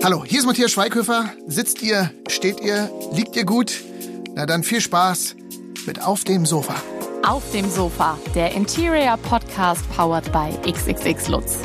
Hallo, hier ist Matthias Schweighöfer. Sitzt ihr, steht ihr, liegt ihr gut? Na dann viel Spaß mit Auf dem Sofa. Auf dem Sofa, der Interior Podcast powered by XXX Lutz.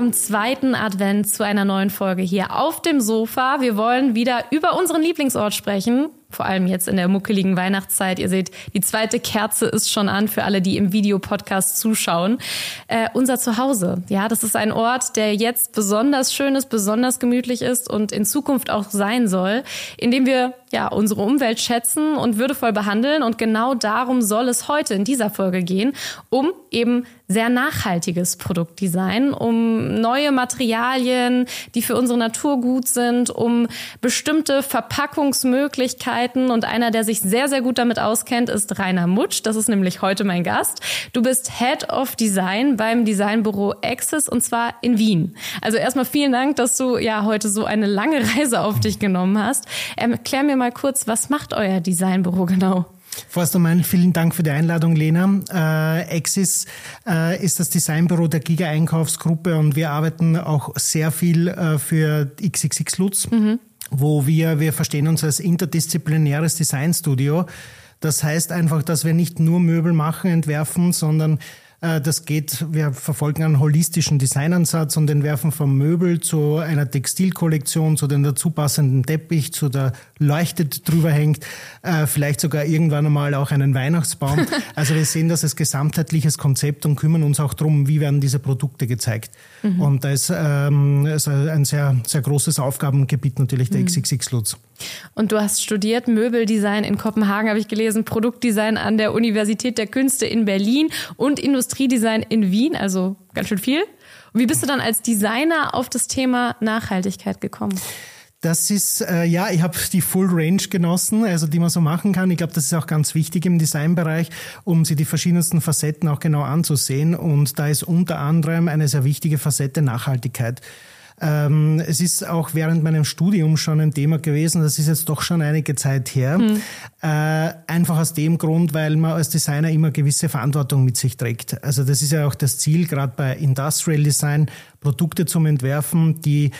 Am zweiten Advent zu einer neuen Folge hier auf dem Sofa. Wir wollen wieder über unseren Lieblingsort sprechen, vor allem jetzt in der muckeligen Weihnachtszeit. Ihr seht, die zweite Kerze ist schon an für alle, die im Videopodcast zuschauen. Äh, unser Zuhause, ja, das ist ein Ort, der jetzt besonders schön ist, besonders gemütlich ist und in Zukunft auch sein soll, in dem wir ja unsere Umwelt schätzen und würdevoll behandeln. Und genau darum soll es heute in dieser Folge gehen, um eben sehr nachhaltiges Produktdesign, um neue Materialien, die für unsere Natur gut sind, um bestimmte Verpackungsmöglichkeiten. Und einer, der sich sehr, sehr gut damit auskennt, ist Rainer Mutsch. Das ist nämlich heute mein Gast. Du bist Head of Design beim Designbüro Access und zwar in Wien. Also erstmal vielen Dank, dass du ja heute so eine lange Reise auf dich genommen hast. Erklär mir mal kurz, was macht euer Designbüro genau? Vorerst einmal vielen Dank für die Einladung, Lena. Äh, Exis äh, ist das Designbüro der Giga-Einkaufsgruppe und wir arbeiten auch sehr viel äh, für XXX Lutz, mhm. wo wir, wir verstehen uns als interdisziplinäres Designstudio. Das heißt einfach, dass wir nicht nur Möbel machen, entwerfen, sondern das geht, wir verfolgen einen holistischen Designansatz und entwerfen vom Möbel zu einer Textilkollektion, zu den dazu passenden Teppich, zu der leuchtet drüber hängt, äh, vielleicht sogar irgendwann einmal auch einen Weihnachtsbaum. Also wir sehen das als gesamtheitliches Konzept und kümmern uns auch darum, wie werden diese Produkte gezeigt. Mhm. Und da ist, ähm, ist ein sehr, sehr großes Aufgabengebiet natürlich der mhm. XXX Lutz. Und du hast studiert Möbeldesign in Kopenhagen, habe ich gelesen, Produktdesign an der Universität der Künste in Berlin und Industriedesign in Wien, also ganz schön viel. Und wie bist du dann als Designer auf das Thema Nachhaltigkeit gekommen? Das ist, äh, ja, ich habe die Full Range genossen, also die man so machen kann. Ich glaube, das ist auch ganz wichtig im Designbereich, um sich die verschiedensten Facetten auch genau anzusehen. Und da ist unter anderem eine sehr wichtige Facette Nachhaltigkeit. Ähm, es ist auch während meinem Studium schon ein Thema gewesen, das ist jetzt doch schon einige Zeit her. Hm. Äh, einfach aus dem Grund, weil man als Designer immer gewisse Verantwortung mit sich trägt. Also das ist ja auch das Ziel, gerade bei Industrial Design, Produkte zum Entwerfen, die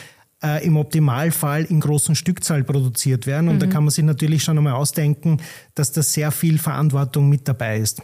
äh, im Optimalfall in großen Stückzahl produziert werden. Und mhm. da kann man sich natürlich schon einmal ausdenken, dass da sehr viel Verantwortung mit dabei ist.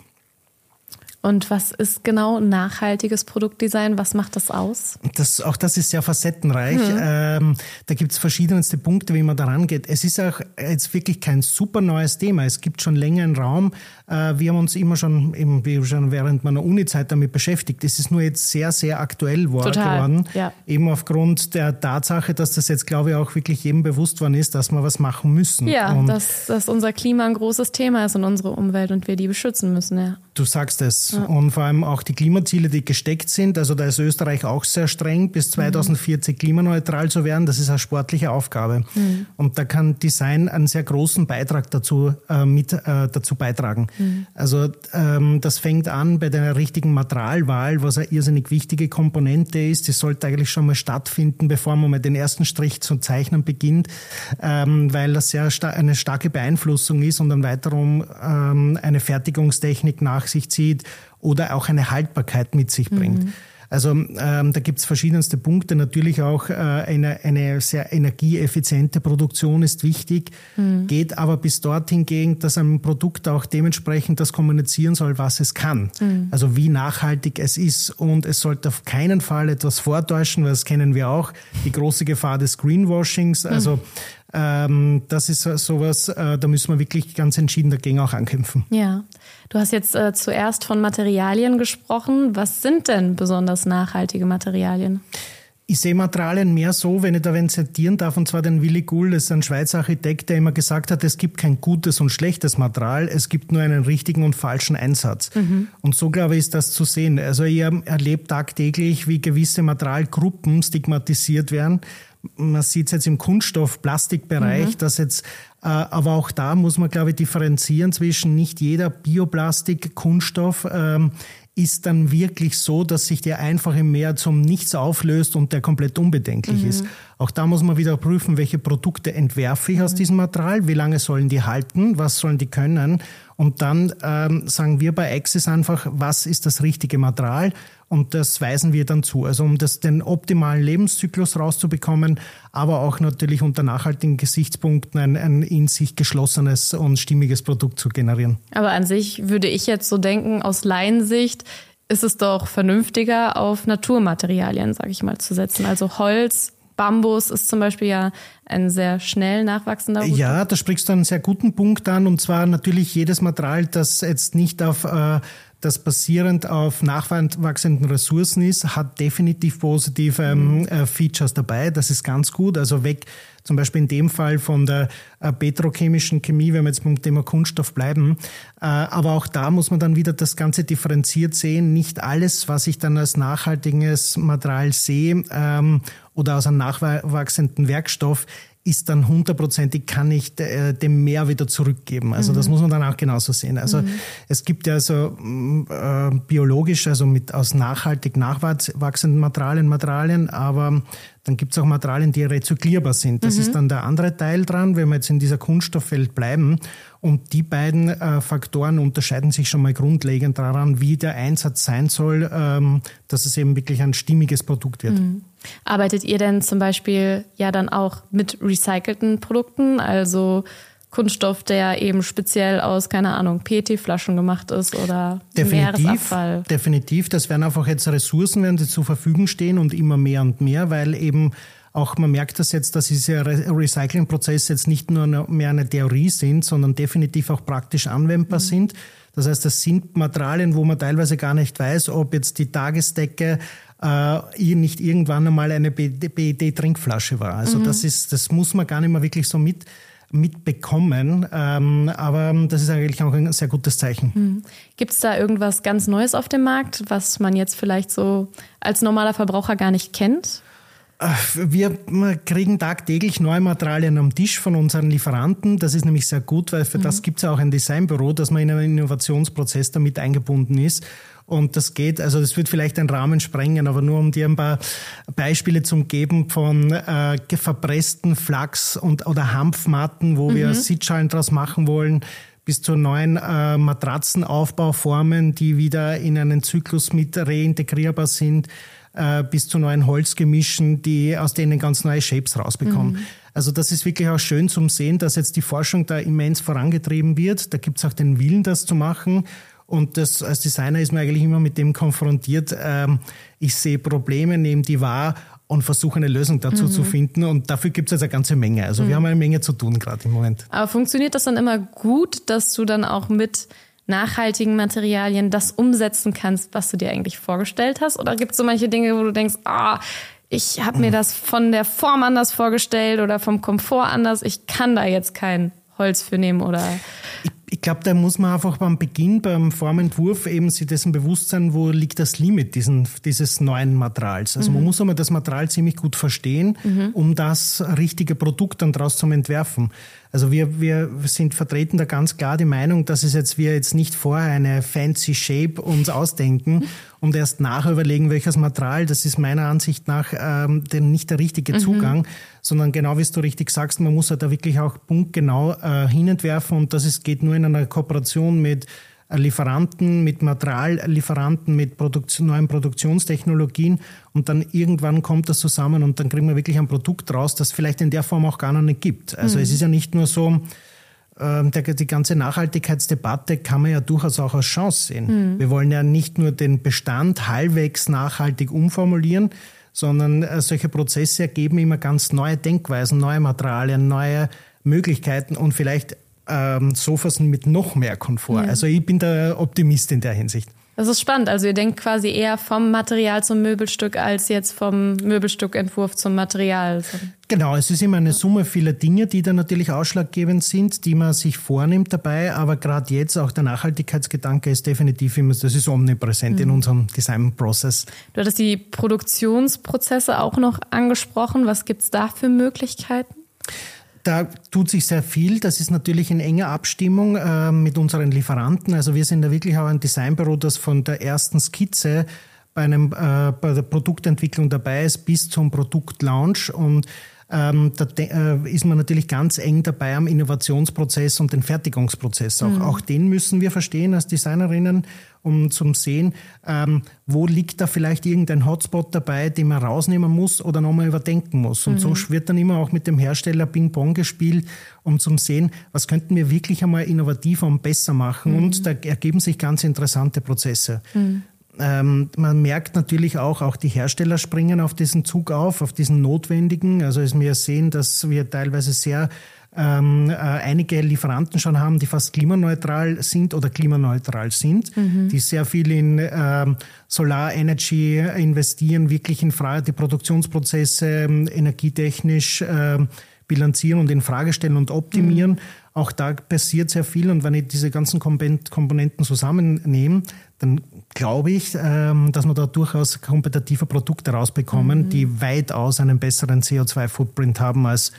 Und was ist genau nachhaltiges Produktdesign? Was macht das aus? Das, auch das ist sehr facettenreich. Mhm. Ähm, da gibt es verschiedenste Punkte, wie man daran geht. Es ist auch jetzt wirklich kein super neues Thema. Es gibt schon länger einen Raum. Äh, wir haben uns immer schon, eben, schon während meiner Uni-Zeit damit beschäftigt. Es ist nur jetzt sehr, sehr aktuell Total. geworden. Ja. Eben aufgrund der Tatsache, dass das jetzt, glaube ich, auch wirklich jedem bewusst worden ist, dass wir was machen müssen. Ja, und dass, dass unser Klima ein großes Thema ist und unsere Umwelt und wir die beschützen müssen. Ja. Du sagst es. Ja. Und vor allem auch die Klimaziele, die gesteckt sind. Also da ist Österreich auch sehr streng, bis 2040 mhm. klimaneutral zu werden. Das ist eine sportliche Aufgabe. Mhm. Und da kann Design einen sehr großen Beitrag dazu, äh, mit, äh, dazu beitragen. Mhm. Also ähm, das fängt an bei der richtigen Materialwahl, was eine irrsinnig wichtige Komponente ist. Die sollte eigentlich schon mal stattfinden, bevor man mal den ersten Strich zu zeichnen beginnt, ähm, weil das sehr sta eine starke Beeinflussung ist und dann weiterum ähm, eine Fertigungstechnik nach sich zieht oder auch eine Haltbarkeit mit sich bringt. Mhm. Also ähm, da gibt es verschiedenste Punkte. Natürlich auch äh, eine, eine sehr energieeffiziente Produktion ist wichtig, mhm. geht aber bis dorthin gegen, dass ein Produkt auch dementsprechend das kommunizieren soll, was es kann. Mhm. Also wie nachhaltig es ist. Und es sollte auf keinen Fall etwas vortäuschen, weil das kennen wir auch, die große Gefahr des Greenwashings. Also mhm. Ähm, das ist sowas, äh, da müssen wir wirklich ganz entschieden dagegen auch ankämpfen. Ja, du hast jetzt äh, zuerst von Materialien gesprochen. Was sind denn besonders nachhaltige Materialien? Ich sehe Materialien mehr so, wenn ich da wen zitieren darf, und zwar den Willy Gull, das ist ein Schweizer Architekt, der immer gesagt hat, es gibt kein gutes und schlechtes Material, es gibt nur einen richtigen und falschen Einsatz. Mhm. Und so, glaube ich, ist das zu sehen. Also ich erlebe tagtäglich, wie gewisse Materialgruppen stigmatisiert werden man sieht es jetzt im Kunststoff-Plastikbereich, mhm. dass jetzt aber auch da muss man, glaube ich, differenzieren zwischen nicht jeder Bioplastik, Kunststoff ähm, ist dann wirklich so, dass sich der einfach im Meer zum Nichts auflöst und der komplett unbedenklich mhm. ist. Auch da muss man wieder prüfen, welche Produkte entwerfe ich aus mhm. diesem Material, wie lange sollen die halten, was sollen die können. Und dann ähm, sagen wir bei Axis einfach, was ist das richtige Material und das weisen wir dann zu. Also um das, den optimalen Lebenszyklus rauszubekommen, aber auch natürlich unter nachhaltigen Gesichtspunkten ein, ein in sich geschlossenes und stimmiges Produkt zu generieren. Aber an sich würde ich jetzt so denken, aus Laiensicht ist es doch vernünftiger, auf Naturmaterialien, sage ich mal, zu setzen. Also Holz, Bambus ist zum Beispiel ja ein sehr schnell nachwachsender Rohstoff. Ja, da sprichst du einen sehr guten Punkt an und zwar natürlich jedes Material, das jetzt nicht auf äh, das basierend auf nachwachsenden Ressourcen ist, hat definitiv positive ähm, mhm. äh, Features dabei. Das ist ganz gut. Also weg zum Beispiel in dem Fall von der äh, petrochemischen Chemie, wenn wir jetzt beim Thema Kunststoff bleiben. Äh, aber auch da muss man dann wieder das Ganze differenziert sehen. Nicht alles, was ich dann als nachhaltiges Material sehe ähm, oder aus einem nachwachsenden Werkstoff, ist dann hundertprozentig, kann ich äh, dem Meer wieder zurückgeben. Also mhm. das muss man dann auch genauso sehen. Also mhm. es gibt ja so mm, äh, biologisch, also mit aus nachhaltig nachwachsenden Materialien, Materialien, aber dann gibt es auch Materialien, die rezyklierbar sind. Das mhm. ist dann der andere Teil dran, wenn wir jetzt in dieser Kunststoffwelt bleiben. Und die beiden äh, Faktoren unterscheiden sich schon mal grundlegend daran, wie der Einsatz sein soll, ähm, dass es eben wirklich ein stimmiges Produkt wird. Arbeitet ihr denn zum Beispiel ja dann auch mit recycelten Produkten, also Kunststoff, der eben speziell aus, keine Ahnung, PET-Flaschen gemacht ist oder definitiv, Meeresabfall? Definitiv, das werden einfach jetzt Ressourcen, werden die zur Verfügung stehen und immer mehr und mehr, weil eben auch man merkt das jetzt, dass diese Recyclingprozesse jetzt nicht nur mehr eine Theorie sind, sondern definitiv auch praktisch anwendbar mhm. sind. Das heißt, das sind Materialien, wo man teilweise gar nicht weiß, ob jetzt die Tagesdecke äh, nicht irgendwann einmal eine BED-Trinkflasche war. Also mhm. das ist, das muss man gar nicht mehr wirklich so mit mitbekommen. Ähm, aber das ist eigentlich auch ein sehr gutes Zeichen. Mhm. Gibt es da irgendwas ganz Neues auf dem Markt, was man jetzt vielleicht so als normaler Verbraucher gar nicht kennt? Wir kriegen tagtäglich neue Materialien am Tisch von unseren Lieferanten. Das ist nämlich sehr gut, weil für mhm. das gibt es ja auch ein Designbüro, dass man in einen Innovationsprozess damit eingebunden ist. Und das geht, also das wird vielleicht einen Rahmen sprengen, aber nur um dir ein paar Beispiele zu geben von äh, verpressten Flachs und oder Hanfmatten, wo mhm. wir Sitzschalen draus machen wollen, bis zu neuen äh, Matratzenaufbauformen, die wieder in einen Zyklus mit reintegrierbar sind, äh, bis zu neuen Holzgemischen, die aus denen ganz neue Shapes rausbekommen. Mhm. Also das ist wirklich auch schön zum Sehen, dass jetzt die Forschung da immens vorangetrieben wird. Da gibt es auch den Willen, das zu machen. Und das, als Designer ist man eigentlich immer mit dem konfrontiert, ähm, ich sehe Probleme, nehme die wahr und versuche eine Lösung dazu mhm. zu finden. Und dafür gibt es jetzt eine ganze Menge. Also mhm. wir haben eine Menge zu tun gerade im Moment. Aber funktioniert das dann immer gut, dass du dann auch mit nachhaltigen Materialien das umsetzen kannst, was du dir eigentlich vorgestellt hast? Oder gibt es so manche Dinge, wo du denkst, ah, ich habe mir das von der Form anders vorgestellt oder vom Komfort anders, ich kann da jetzt kein Holz für nehmen oder? Ich ich glaube, da muss man einfach beim Beginn, beim Formentwurf eben sich dessen bewusst sein, wo liegt das Limit diesen, dieses neuen Materials. Also mhm. man muss einmal das Material ziemlich gut verstehen, mhm. um das richtige Produkt dann daraus zu entwerfen. Also wir, wir sind vertreten da ganz klar die Meinung, dass es jetzt wir jetzt nicht vorher eine fancy Shape uns ausdenken und erst nachher überlegen, welches Material. Das ist meiner Ansicht nach ähm, denn nicht der richtige mhm. Zugang, sondern genau wie du richtig sagst, man muss halt da wirklich auch punktgenau äh, hinentwerfen und das ist, geht nur in einer Kooperation mit Lieferanten, mit Materiallieferanten, mit Produktion, neuen Produktionstechnologien und dann irgendwann kommt das zusammen und dann kriegen wir wirklich ein Produkt raus, das vielleicht in der Form auch gar noch nicht gibt. Also mhm. es ist ja nicht nur so, äh, der, die ganze Nachhaltigkeitsdebatte kann man ja durchaus auch als Chance sehen. Mhm. Wir wollen ja nicht nur den Bestand halbwegs nachhaltig umformulieren, sondern äh, solche Prozesse ergeben immer ganz neue Denkweisen, neue Materialien, neue Möglichkeiten und vielleicht ähm, Sofas mit noch mehr Komfort. Ja. Also ich bin der Optimist in der Hinsicht. Das ist spannend. Also ihr denkt quasi eher vom Material zum Möbelstück als jetzt vom Möbelstückentwurf zum Material. Genau, es ist immer eine Summe vieler Dinge, die da natürlich ausschlaggebend sind, die man sich vornimmt dabei. Aber gerade jetzt auch der Nachhaltigkeitsgedanke ist definitiv immer, das ist omnipräsent mhm. in unserem Designprozess. Du hattest die Produktionsprozesse auch noch angesprochen. Was gibt es da für Möglichkeiten? Da tut sich sehr viel. Das ist natürlich in enger Abstimmung äh, mit unseren Lieferanten. Also wir sind da wirklich auch ein Designbüro, das von der ersten Skizze bei, einem, äh, bei der Produktentwicklung dabei ist bis zum Produktlaunch. Und ähm, da äh, ist man natürlich ganz eng dabei am Innovationsprozess und den Fertigungsprozess. Auch, mhm. auch den müssen wir verstehen als Designerinnen, um zum sehen, ähm, wo liegt da vielleicht irgendein Hotspot dabei, den man rausnehmen muss oder nochmal überdenken muss. Und mhm. so wird dann immer auch mit dem Hersteller Ping-Pong gespielt, um zum sehen, was könnten wir wirklich einmal innovativer und besser machen. Mhm. Und da ergeben sich ganz interessante Prozesse. Mhm. Ähm, man merkt natürlich auch, auch die Hersteller springen auf diesen Zug auf, auf diesen notwendigen. Also es wir sehen, dass wir teilweise sehr ähm, äh, einige Lieferanten schon haben, die fast klimaneutral sind oder klimaneutral sind, mhm. die sehr viel in ähm, Solar Energy investieren, wirklich in Frage die Produktionsprozesse ähm, energietechnisch äh, bilanzieren und in Frage stellen und optimieren. Mhm. Auch da passiert sehr viel und wenn ich diese ganzen Komponenten zusammennehme, dann glaube ich, ähm, dass wir da durchaus kompetitive Produkte rausbekommen, mhm. die weitaus einen besseren CO2-Footprint haben als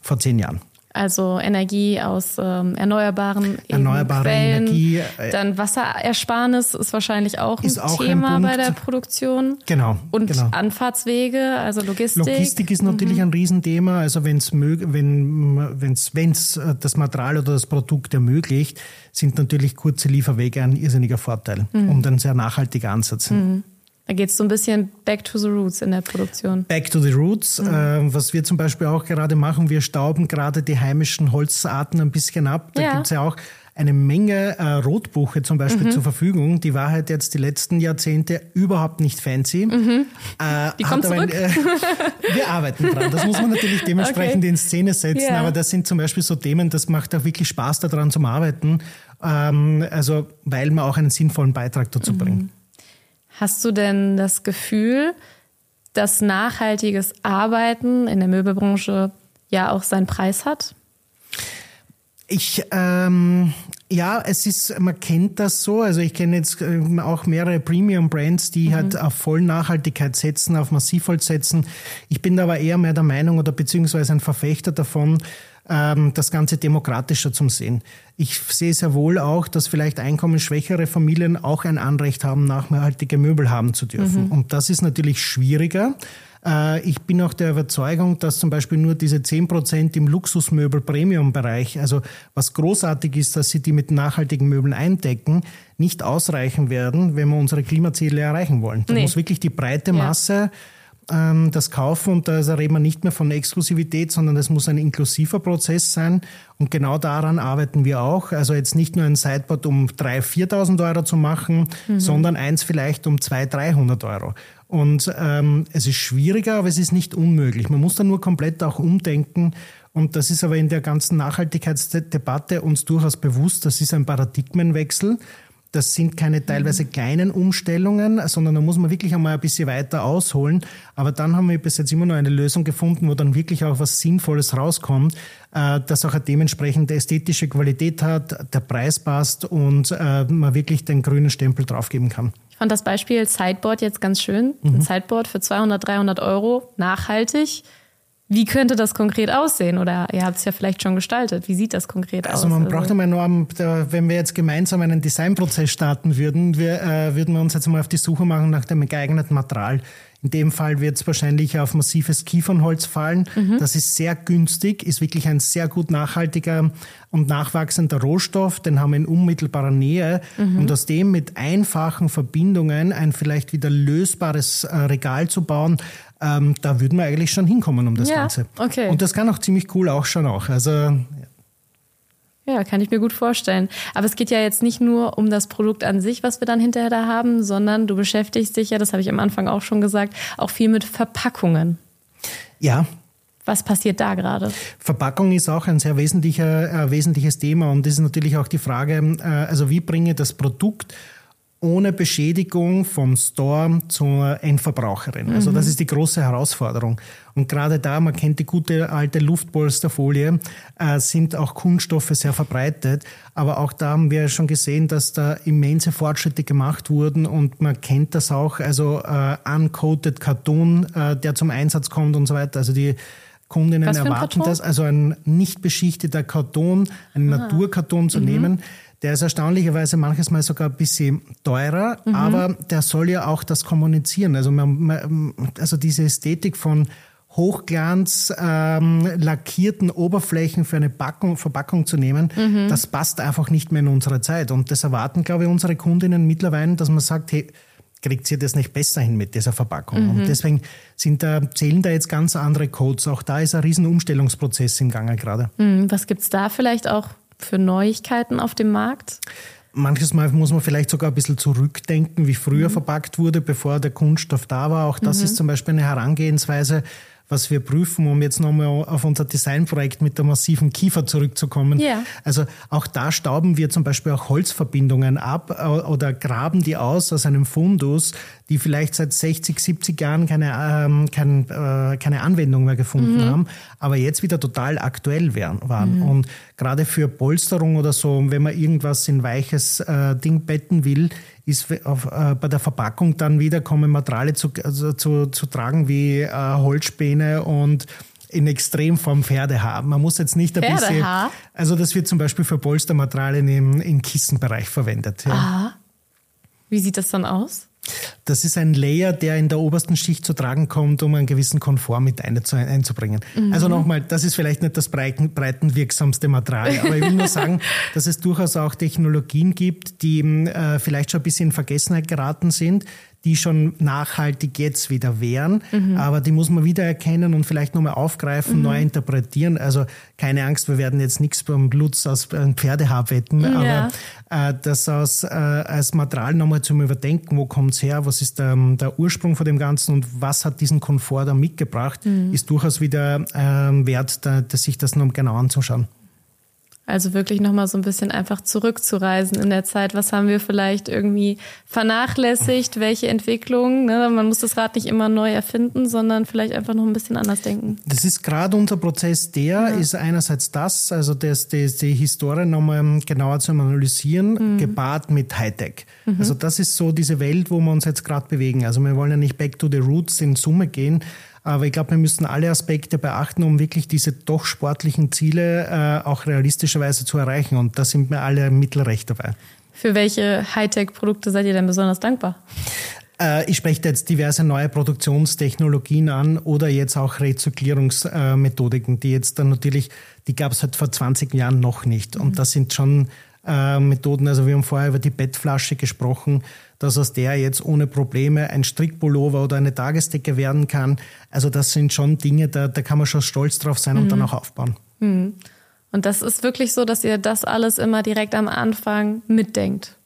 vor zehn Jahren. Also Energie aus ähm, erneuerbaren Erneuerbare Quellen. Energie. Äh, Dann Wasserersparnis ist wahrscheinlich auch ein auch Thema ein bei der Produktion. Genau. Und genau. Anfahrtswege, also Logistik. Logistik ist natürlich mhm. ein Riesenthema. Also wenn's wenn wenn's, wenn's äh, das Material oder das Produkt ermöglicht, sind natürlich kurze Lieferwege ein irrsinniger Vorteil mhm. und ein sehr nachhaltiger Ansatz. Mhm. Da geht es so ein bisschen back to the roots in der Produktion. Back to the roots. Mhm. Äh, was wir zum Beispiel auch gerade machen, wir stauben gerade die heimischen Holzarten ein bisschen ab. Da ja. gibt es ja auch eine Menge äh, Rotbuche zum Beispiel mhm. zur Verfügung. Die war halt jetzt die letzten Jahrzehnte überhaupt nicht fancy. Mhm. Äh, die kommt zurück. Ein, äh, wir arbeiten dran. Das muss man natürlich dementsprechend okay. in Szene setzen. Yeah. Aber das sind zum Beispiel so Themen, das macht auch wirklich Spaß daran zum Arbeiten. Ähm, also, weil man auch einen sinnvollen Beitrag dazu mhm. bringt. Hast du denn das Gefühl, dass nachhaltiges Arbeiten in der Möbelbranche ja auch seinen Preis hat? Ich, ähm, ja, es ist, man kennt das so. Also ich kenne jetzt ähm, auch mehrere Premium-Brands, die mhm. halt auf Vollnachhaltigkeit setzen, auf Massivholz setzen. Ich bin da aber eher mehr der Meinung oder beziehungsweise ein Verfechter davon, das Ganze demokratischer zum Sehen. Ich sehe sehr wohl auch, dass vielleicht einkommensschwächere Familien auch ein Anrecht haben, nachhaltige Möbel haben zu dürfen. Mhm. Und das ist natürlich schwieriger. Äh, ich bin auch der Überzeugung, dass zum Beispiel nur diese 10% im Luxusmöbel-Premium-Bereich, also was großartig ist, dass sie die mit nachhaltigen Möbeln eindecken, nicht ausreichen werden, wenn wir unsere Klimaziele erreichen wollen. Da nee. muss wirklich die breite Masse ja ähm, das Kaufen und da reden wir nicht mehr von Exklusivität, sondern es muss ein inklusiver Prozess sein und genau daran arbeiten wir auch. Also jetzt nicht nur ein Sideboard um 3.000, 4.000 Euro zu machen, mhm. sondern eins vielleicht um 200, 300 Euro. Und ähm, es ist schwieriger, aber es ist nicht unmöglich. Man muss da nur komplett auch umdenken. Und das ist aber in der ganzen Nachhaltigkeitsdebatte uns durchaus bewusst. Das ist ein Paradigmenwechsel. Das sind keine teilweise mhm. kleinen Umstellungen, sondern da muss man wirklich einmal ein bisschen weiter ausholen. Aber dann haben wir bis jetzt immer noch eine Lösung gefunden, wo dann wirklich auch was Sinnvolles rauskommt, äh, das auch eine dementsprechende ästhetische Qualität hat, der Preis passt und äh, man wirklich den grünen Stempel draufgeben kann. Ich fand das Beispiel Sideboard jetzt ganz schön. Mhm. Ein Sideboard für 200, 300 Euro, nachhaltig wie könnte das konkret aussehen? Oder ihr habt es ja vielleicht schon gestaltet. Wie sieht das konkret also aus? Also man braucht einmal nur, wenn wir jetzt gemeinsam einen Designprozess starten würden, wir, äh, würden wir uns jetzt mal auf die Suche machen nach dem geeigneten Material. In dem Fall wird es wahrscheinlich auf massives Kiefernholz fallen. Mhm. Das ist sehr günstig, ist wirklich ein sehr gut nachhaltiger und nachwachsender Rohstoff. Den haben wir in unmittelbarer Nähe. Mhm. Und aus dem mit einfachen Verbindungen ein vielleicht wieder lösbares äh, Regal zu bauen, ähm, da würden wir eigentlich schon hinkommen um das ja, Ganze. Okay. Und das kann auch ziemlich cool auch schon auch. Also. Ja, kann ich mir gut vorstellen. Aber es geht ja jetzt nicht nur um das Produkt an sich, was wir dann hinterher da haben, sondern du beschäftigst dich ja, das habe ich am Anfang auch schon gesagt, auch viel mit Verpackungen. Ja. Was passiert da gerade? Verpackung ist auch ein sehr wesentlicher, äh, wesentliches Thema und das ist natürlich auch die Frage, äh, also wie bringe das Produkt ohne Beschädigung vom Store zur Endverbraucherin. Also das mhm. ist die große Herausforderung. Und gerade da, man kennt die gute alte Luftpolsterfolie, äh, sind auch Kunststoffe sehr verbreitet. Aber auch da haben wir schon gesehen, dass da immense Fortschritte gemacht wurden und man kennt das auch, also äh, uncoated Cartoon, äh, der zum Einsatz kommt und so weiter. Also die Kundinnen erwarten das, also ein nicht beschichteter Karton, einen ah. Naturkarton zu mhm. nehmen. Der ist erstaunlicherweise manches Mal sogar ein bisschen teurer, mhm. aber der soll ja auch das kommunizieren. Also, man, also diese Ästhetik von Hochglanz ähm, lackierten Oberflächen für eine Packung, Verpackung zu nehmen, mhm. das passt einfach nicht mehr in unsere Zeit. Und das erwarten, glaube ich, unsere Kundinnen mittlerweile, dass man sagt, hey, kriegt ihr das nicht besser hin mit dieser Verpackung? Mhm. Und deswegen sind da, zählen da jetzt ganz andere Codes. Auch da ist ein riesen Umstellungsprozess im Gange gerade. Mhm. Was gibt's da vielleicht auch für Neuigkeiten auf dem Markt? Manches Mal muss man vielleicht sogar ein bisschen zurückdenken, wie früher mhm. verpackt wurde, bevor der Kunststoff da war. Auch das mhm. ist zum Beispiel eine Herangehensweise, was wir prüfen, um jetzt nochmal auf unser Designprojekt mit der massiven Kiefer zurückzukommen. Ja. Also auch da stauben wir zum Beispiel auch Holzverbindungen ab äh, oder graben die aus aus einem Fundus, die vielleicht seit 60, 70 Jahren keine, ähm, kein, äh, keine Anwendung mehr gefunden mhm. haben, aber jetzt wieder total aktuell wären, waren. Mhm. Und gerade für Polsterung oder so, wenn man irgendwas in weiches äh, Ding betten will, ist auf, äh, bei der Verpackung dann wieder kommen Materialien zu, also zu, zu tragen wie äh, Holzspäne und in Extremform Pferdehaar. Man muss jetzt nicht ein Pferdehaar? bisschen. Also, das wird zum Beispiel für Polstermaterialien im, im Kissenbereich verwendet. Ja. Aha. Wie sieht das dann aus? Das ist ein Layer, der in der obersten Schicht zu tragen kommt, um einen gewissen Komfort mit einzubringen. Mhm. Also nochmal, das ist vielleicht nicht das breiten, breitenwirksamste Material, aber ich will nur sagen, dass es durchaus auch Technologien gibt, die äh, vielleicht schon ein bisschen in Vergessenheit geraten sind, die schon nachhaltig jetzt wieder wären, mhm. aber die muss man wieder erkennen und vielleicht nochmal aufgreifen, mhm. neu interpretieren. Also keine Angst, wir werden jetzt nichts beim Lutz aus Pferdehaar wetten, ja. aber äh, das aus, äh, als Material nochmal zum Überdenken, wo kommt's her, was ist der, der, Ursprung von dem Ganzen und was hat diesen Komfort da mitgebracht, mhm. ist durchaus wieder äh, wert, da, sich das noch genau anzuschauen. Also wirklich nochmal so ein bisschen einfach zurückzureisen in der Zeit. Was haben wir vielleicht irgendwie vernachlässigt? Welche Entwicklungen? Ne? Man muss das Rad nicht immer neu erfinden, sondern vielleicht einfach noch ein bisschen anders denken. Das ist gerade unser Prozess, der ja. ist einerseits das, also das, das, die Historie nochmal genauer zu analysieren, mhm. gepaart mit Hightech. Mhm. Also das ist so diese Welt, wo wir uns jetzt gerade bewegen. Also wir wollen ja nicht back to the roots in Summe gehen, aber ich glaube, wir müssen alle Aspekte beachten, um wirklich diese doch sportlichen Ziele äh, auch realistischerweise zu erreichen. Und da sind wir alle mittelrecht dabei. Für welche Hightech-Produkte seid ihr denn besonders dankbar? Äh, ich spreche jetzt diverse neue Produktionstechnologien an oder jetzt auch Rezyklierungsmethodiken, die jetzt dann natürlich, die gab es halt vor 20 Jahren noch nicht. Und mhm. das sind schon äh, Methoden, also wir haben vorher über die Bettflasche gesprochen, dass aus der jetzt ohne Probleme ein Strickpullover oder eine Tagesdecke werden kann. Also das sind schon Dinge, da, da kann man schon stolz drauf sein und mhm. dann auch aufbauen. Mhm. Und das ist wirklich so, dass ihr das alles immer direkt am Anfang mitdenkt.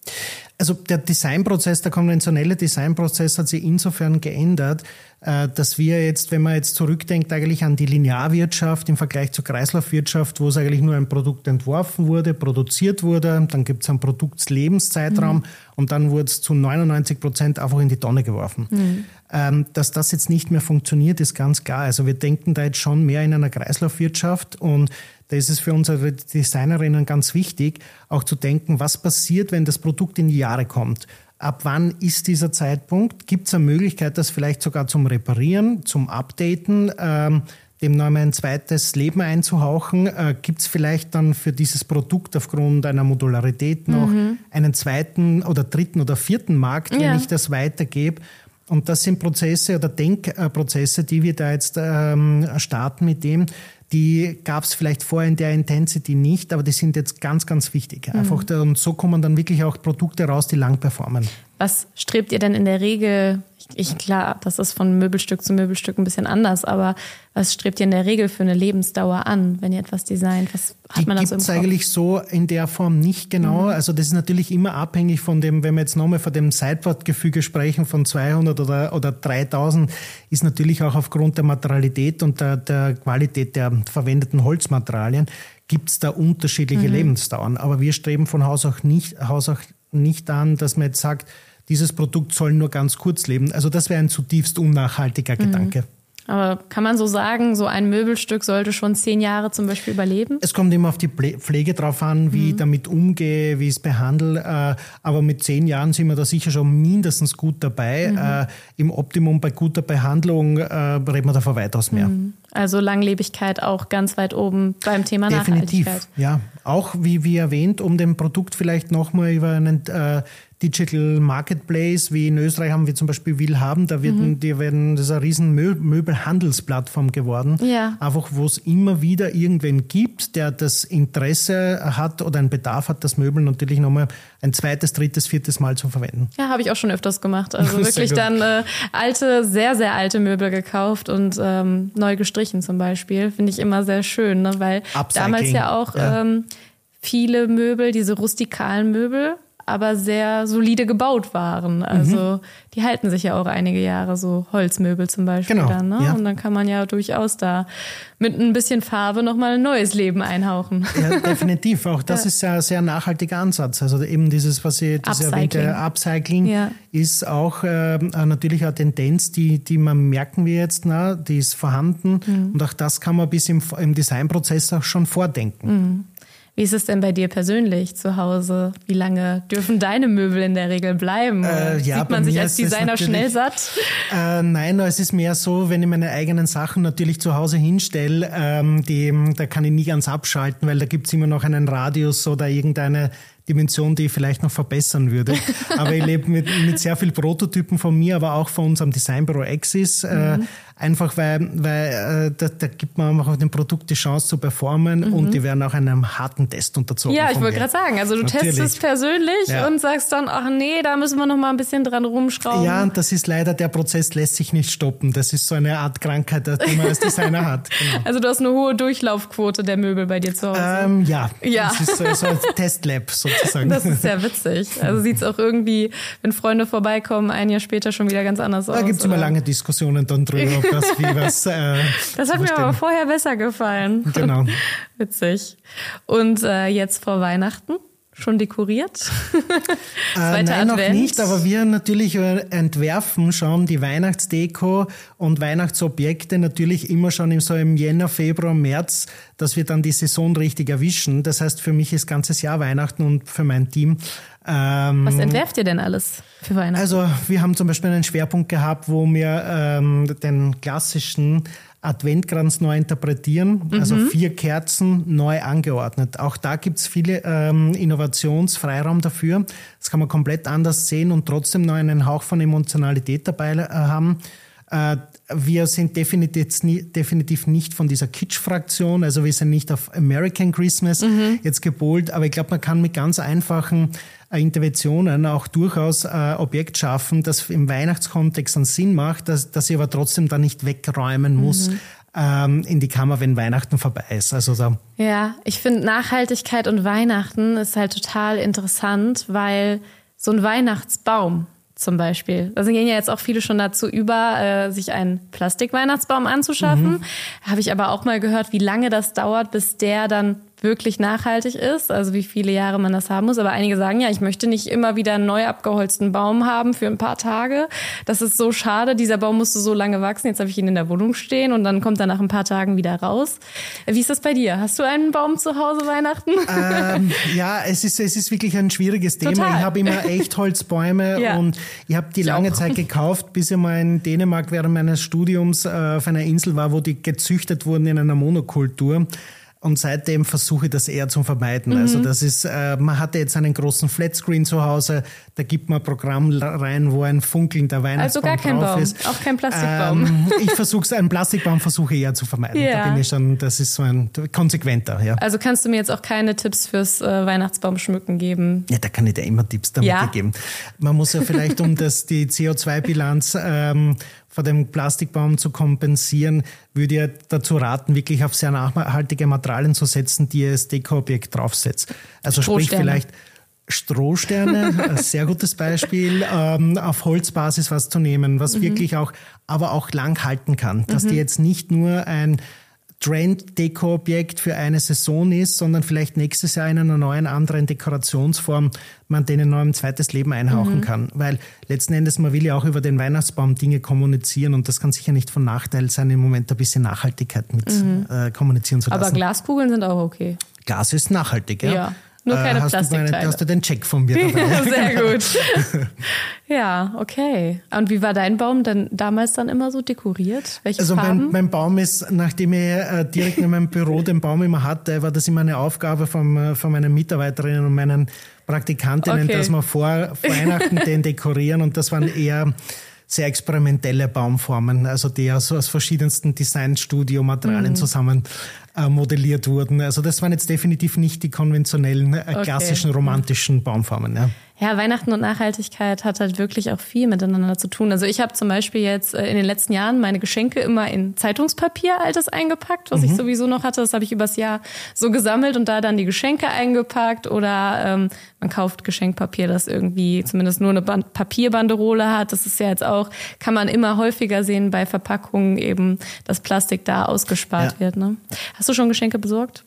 Also der Designprozess, der konventionelle Designprozess hat sich insofern geändert, äh, dass wir jetzt, wenn man jetzt zurückdenkt, eigentlich an die Linearwirtschaft im Vergleich zur Kreislaufwirtschaft, wo es eigentlich nur ein Produkt entworfen wurde, produziert wurde, dann gibt es einen Produktlebenszeitraum mhm. und dann wurde es zu 99 Prozent einfach in die Tonne geworfen. Mhm. Ähm, dass das jetzt nicht mehr funktioniert, ist ganz klar. Also wir denken da jetzt schon mehr in einer Kreislaufwirtschaft und da ist es für unsere Designerinnen ganz wichtig, auch zu denken, was passiert, wenn das Produkt in die Jahre kommt. Ab wann ist dieser Zeitpunkt? Gibt es eine Möglichkeit, das vielleicht sogar zum Reparieren, zum Updaten, ähm, dem noch ein zweites Leben einzuhauchen? Äh, Gibt es vielleicht dann für dieses Produkt aufgrund einer Modularität noch mhm. einen zweiten oder dritten oder vierten Markt, wenn ja. ich das weitergebe? Und das sind Prozesse oder Denkprozesse, die wir da jetzt ähm, starten mit dem, die gab es vielleicht vorher in der Intensity nicht, aber die sind jetzt ganz, ganz wichtig. Einfach, mhm. Und so kommen dann wirklich auch Produkte raus, die lang performen. Was strebt ihr denn in der Regel ich, klar, das ist von Möbelstück zu Möbelstück ein bisschen anders, aber was strebt ihr in der Regel für eine Lebensdauer an, wenn ihr etwas designt? Was hat Die man da so im Kopf? eigentlich so in der Form nicht genau. Mhm. Also das ist natürlich immer abhängig von dem, wenn wir jetzt nochmal von dem Sideboard-Gefüge sprechen von 200 oder, oder 3000, ist natürlich auch aufgrund der Materialität und der, der Qualität der verwendeten Holzmaterialien gibt es da unterschiedliche mhm. Lebensdauern. Aber wir streben von Haus auch nicht, Haus auch nicht an, dass man jetzt sagt, dieses Produkt soll nur ganz kurz leben. Also das wäre ein zutiefst unnachhaltiger mhm. Gedanke. Aber kann man so sagen, so ein Möbelstück sollte schon zehn Jahre zum Beispiel überleben? Es kommt immer auf die Pflege drauf an, wie mhm. ich damit umgehe, wie ich es behandle. Äh, aber mit zehn Jahren sind wir da sicher schon mindestens gut dabei. Mhm. Äh, Im Optimum bei guter Behandlung äh, reden wir davon weitaus mehr. Mhm. Also Langlebigkeit auch ganz weit oben beim Thema Definitiv, Nachhaltigkeit. ja. Auch wie, wie erwähnt, um dem Produkt vielleicht nochmal über einen äh, Digital Marketplace, wie in Österreich haben wir zum Beispiel Willhaben, da werden, mhm. die werden, das ist eine riesen Möbelhandelsplattform geworden. Ja. Einfach, wo es immer wieder irgendwen gibt, der das Interesse hat oder einen Bedarf hat, das Möbel natürlich nochmal ein zweites, drittes, viertes Mal zu verwenden. Ja, habe ich auch schon öfters gemacht. Also wirklich dann äh, alte, sehr, sehr alte Möbel gekauft und ähm, neu gestrichen zum Beispiel. Finde ich immer sehr schön, ne? weil Upcycling. damals ja auch ja. Ähm, viele Möbel, diese rustikalen Möbel, aber sehr solide gebaut waren. Also mhm. die halten sich ja auch einige Jahre, so Holzmöbel zum Beispiel genau, dann. Ne? Ja. Und dann kann man ja durchaus da mit ein bisschen Farbe nochmal ein neues Leben einhauchen. Ja, definitiv. Auch das ja. ist ja ein sehr nachhaltiger Ansatz. Also eben dieses, was Sie das erwähnte, Upcycling ja. ist auch äh, natürlich eine Tendenz, die, die man merken wir jetzt, na, die ist vorhanden. Mhm. Und auch das kann man bis im, im Designprozess auch schon vordenken. Mhm. Wie ist es denn bei dir persönlich zu Hause? Wie lange dürfen deine Möbel in der Regel bleiben? Äh, ja, Sieht man sich als Designer schnell satt? Äh, nein, es ist mehr so, wenn ich meine eigenen Sachen natürlich zu Hause hinstelle, ähm, die, da kann ich nie ganz abschalten, weil da gibt es immer noch einen Radius oder irgendeine Dimension, die ich vielleicht noch verbessern würde. Aber ich lebe mit, mit sehr vielen Prototypen von mir, aber auch von unserem Designbüro Axis. Äh, mhm. Äh, einfach weil, weil äh, da, da, gibt man einfach dem Produkt die Chance zu performen mhm. und die werden auch einem harten Test unterzogen. Ja, ich wollte gerade sagen, also du Natürlich. testest persönlich ja. und sagst dann, ach nee, da müssen wir noch mal ein bisschen dran rumschrauben. Ja, und das ist leider, der Prozess lässt sich nicht stoppen. Das ist so eine Art Krankheit, die man als Designer hat. Genau. Also du hast eine hohe Durchlaufquote der Möbel bei dir zu Hause. Ähm, ja, ja. das ist so, so ein Testlab sozusagen. Das ist sehr witzig. Also sieht es auch irgendwie, wenn Freunde vorbeikommen, ein Jahr später schon wieder ganz anders da aus. Da gibt es immer lange Diskussionen dann drüber, ob das wie was. Äh, das hat mir aber vorher besser gefallen. Genau. Witzig. Und äh, jetzt vor Weihnachten? Schon dekoriert? äh, nein, noch nicht, aber wir natürlich entwerfen schon die Weihnachtsdeko und Weihnachtsobjekte natürlich immer schon im, so im Jänner, Februar, März, dass wir dann die Saison richtig erwischen. Das heißt, für mich ist ganzes Jahr Weihnachten und für mein Team. Ähm, Was entwerft ihr denn alles für Weihnachten? Also wir haben zum Beispiel einen Schwerpunkt gehabt, wo wir ähm, den klassischen Adventkranz neu interpretieren, also mhm. also vier Kerzen neu angeordnet. Auch da gibt's viele ähm, Innovationsfreiraum dafür. Das kann man komplett anders sehen und trotzdem noch einen Hauch von Emotionalität dabei äh, haben. Äh, wir sind definitiv, nicht von dieser Kitsch-Fraktion, also wir sind nicht auf American Christmas mhm. jetzt gepolt, aber ich glaube, man kann mit ganz einfachen Interventionen auch durchaus äh, Objekt schaffen, das im Weihnachtskontext einen Sinn macht, dass, dass ich aber trotzdem da nicht wegräumen muss. Mhm. Ähm, in die Kammer, wenn Weihnachten vorbei ist. Also so. Ja, ich finde Nachhaltigkeit und Weihnachten ist halt total interessant, weil so ein Weihnachtsbaum, zum Beispiel. Da gehen ja jetzt auch viele schon dazu über, äh, sich einen Plastikweihnachtsbaum anzuschaffen. Mhm. Habe ich aber auch mal gehört, wie lange das dauert, bis der dann wirklich nachhaltig ist, also wie viele Jahre man das haben muss. Aber einige sagen ja, ich möchte nicht immer wieder einen neu abgeholzten Baum haben für ein paar Tage. Das ist so schade. Dieser Baum musste so lange wachsen. Jetzt habe ich ihn in der Wohnung stehen und dann kommt er nach ein paar Tagen wieder raus. Wie ist das bei dir? Hast du einen Baum zu Hause Weihnachten? Ähm, ja, es ist, es ist wirklich ein schwieriges Thema. Total. Ich habe immer Echtholzbäume ja. und ich habe die ich lange auch. Zeit gekauft, bis ich mal in Dänemark während meines Studiums äh, auf einer Insel war, wo die gezüchtet wurden in einer Monokultur. Und seitdem versuche ich das eher zu vermeiden. Also mhm. Also das ist, äh, man hatte jetzt einen großen Flatscreen zu Hause, da gibt man ein Programm rein, wo ein funkelnder Weihnachtsbaum also gar kein Baum, ist. auch kein Plastikbaum. Ähm, ich versuche es, einen Plastikbaum versuche ich eher zu vermeiden. Ja. Da bin ich schon, das ist so ein konsequenter. Ja. Also kannst du mir jetzt auch keine Tipps fürs äh, Weihnachtsbaumschmücken geben? Ja, da kann ich dir immer Tipps damit ja. geben. Man muss ja vielleicht um das die CO2-Bilanz ähm, vor dem Plastikbaum zu kompensieren, würde ich dazu raten, wirklich auf sehr nachhaltige Materialien zu setzen, die ihr als Dekoobjekt draufsetzt. Also sprich vielleicht Strohsterne, ein sehr gutes Beispiel, ähm, auf Holzbasis was zu nehmen, was mhm. wirklich auch, aber auch lang halten kann. Dass mhm. die jetzt nicht nur ein Trend-Deko-Objekt für eine Saison ist, sondern vielleicht nächstes Jahr in einer neuen, anderen Dekorationsform man denen noch ein zweites Leben einhauchen mhm. kann. Weil letzten Endes, man will ja auch über den Weihnachtsbaum Dinge kommunizieren und das kann sicher nicht von Nachteil sein, im Moment ein bisschen Nachhaltigkeit mit mhm. äh, kommunizieren zu lassen. Aber Glaskugeln sind auch okay. Gas ist nachhaltig, ja. ja. Nur keine äh, hast Plastikteile. Du meine, hast du den Check von mir dabei? Sehr gut. ja, okay. Und wie war dein Baum denn damals dann immer so dekoriert? Welche also? Mein, mein Baum ist, nachdem ich äh, direkt in meinem Büro den Baum immer hatte, war das immer eine Aufgabe von, äh, von meinen Mitarbeiterinnen und meinen Praktikantinnen, okay. dass wir vor Weihnachten den dekorieren und das waren eher sehr experimentelle Baumformen, also die aus, aus verschiedensten Designstudio-Materialien mhm. zusammen äh, modelliert wurden. Also das waren jetzt definitiv nicht die konventionellen, äh, klassischen, okay. romantischen Baumformen. Ja. Ja, Weihnachten und Nachhaltigkeit hat halt wirklich auch viel miteinander zu tun. Also ich habe zum Beispiel jetzt äh, in den letzten Jahren meine Geschenke immer in Zeitungspapier altes eingepackt, was mhm. ich sowieso noch hatte. Das habe ich übers Jahr so gesammelt und da dann die Geschenke eingepackt. Oder ähm, man kauft Geschenkpapier, das irgendwie zumindest nur eine Band Papierbanderole hat. Das ist ja jetzt auch, kann man immer häufiger sehen bei Verpackungen eben, dass Plastik da ausgespart ja. wird. Ne? Hast du schon Geschenke besorgt?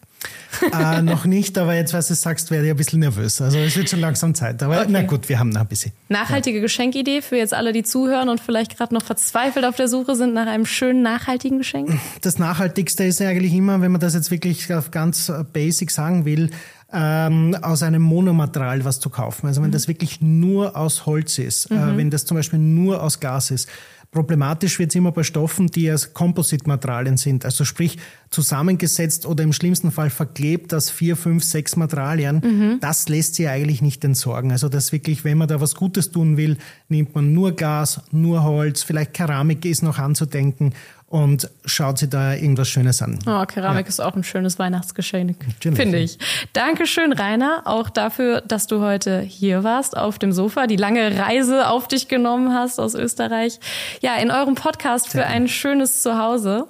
äh, noch nicht, aber jetzt, was du sagst, werde ich ein bisschen nervös. Also es wird schon langsam Zeit. Aber okay. na gut, wir haben noch ein bisschen. Nachhaltige ja. Geschenkidee für jetzt alle, die zuhören und vielleicht gerade noch verzweifelt auf der Suche sind nach einem schönen, nachhaltigen Geschenk? Das Nachhaltigste ist eigentlich immer, wenn man das jetzt wirklich auf ganz basic sagen will, ähm, aus einem Monomaterial was zu kaufen. Also wenn mhm. das wirklich nur aus Holz ist, äh, mhm. äh, wenn das zum Beispiel nur aus Gas ist, Problematisch wird es immer bei Stoffen, die als Kompositmaterialien sind, also sprich zusammengesetzt oder im schlimmsten Fall verklebt aus vier, fünf, sechs Materialien. Mhm. Das lässt sich eigentlich nicht entsorgen. Also das wirklich, wenn man da was Gutes tun will, nimmt man nur Gas, nur Holz, vielleicht Keramik ist noch anzudenken und schaut sie da irgendwas Schönes an. Oh, Keramik ja. ist auch ein schönes Weihnachtsgeschenk, finde ich. Dankeschön, Rainer, auch dafür, dass du heute hier warst auf dem Sofa, die lange Reise auf dich genommen hast aus Österreich. Ja, in eurem Podcast für ein schönes Zuhause.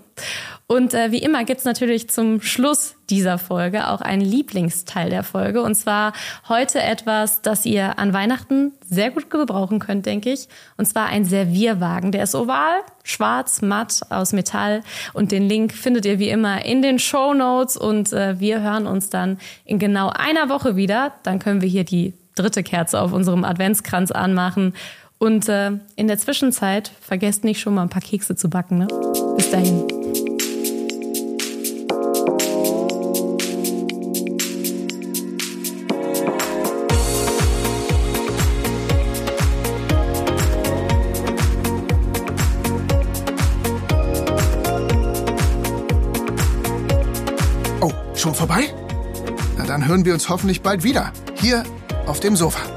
Und äh, wie immer gibt's natürlich zum Schluss dieser Folge auch einen Lieblingsteil der Folge. Und zwar heute etwas, das ihr an Weihnachten sehr gut gebrauchen könnt, denke ich. Und zwar ein Servierwagen. Der ist oval, schwarz, matt, aus Metall. Und den Link findet ihr wie immer in den Show Notes. Und äh, wir hören uns dann in genau einer Woche wieder. Dann können wir hier die dritte Kerze auf unserem Adventskranz anmachen. Und äh, in der Zwischenzeit vergesst nicht schon mal ein paar Kekse zu backen. Ne? Bis dahin. Vorbei? Na dann hören wir uns hoffentlich bald wieder. Hier auf dem Sofa.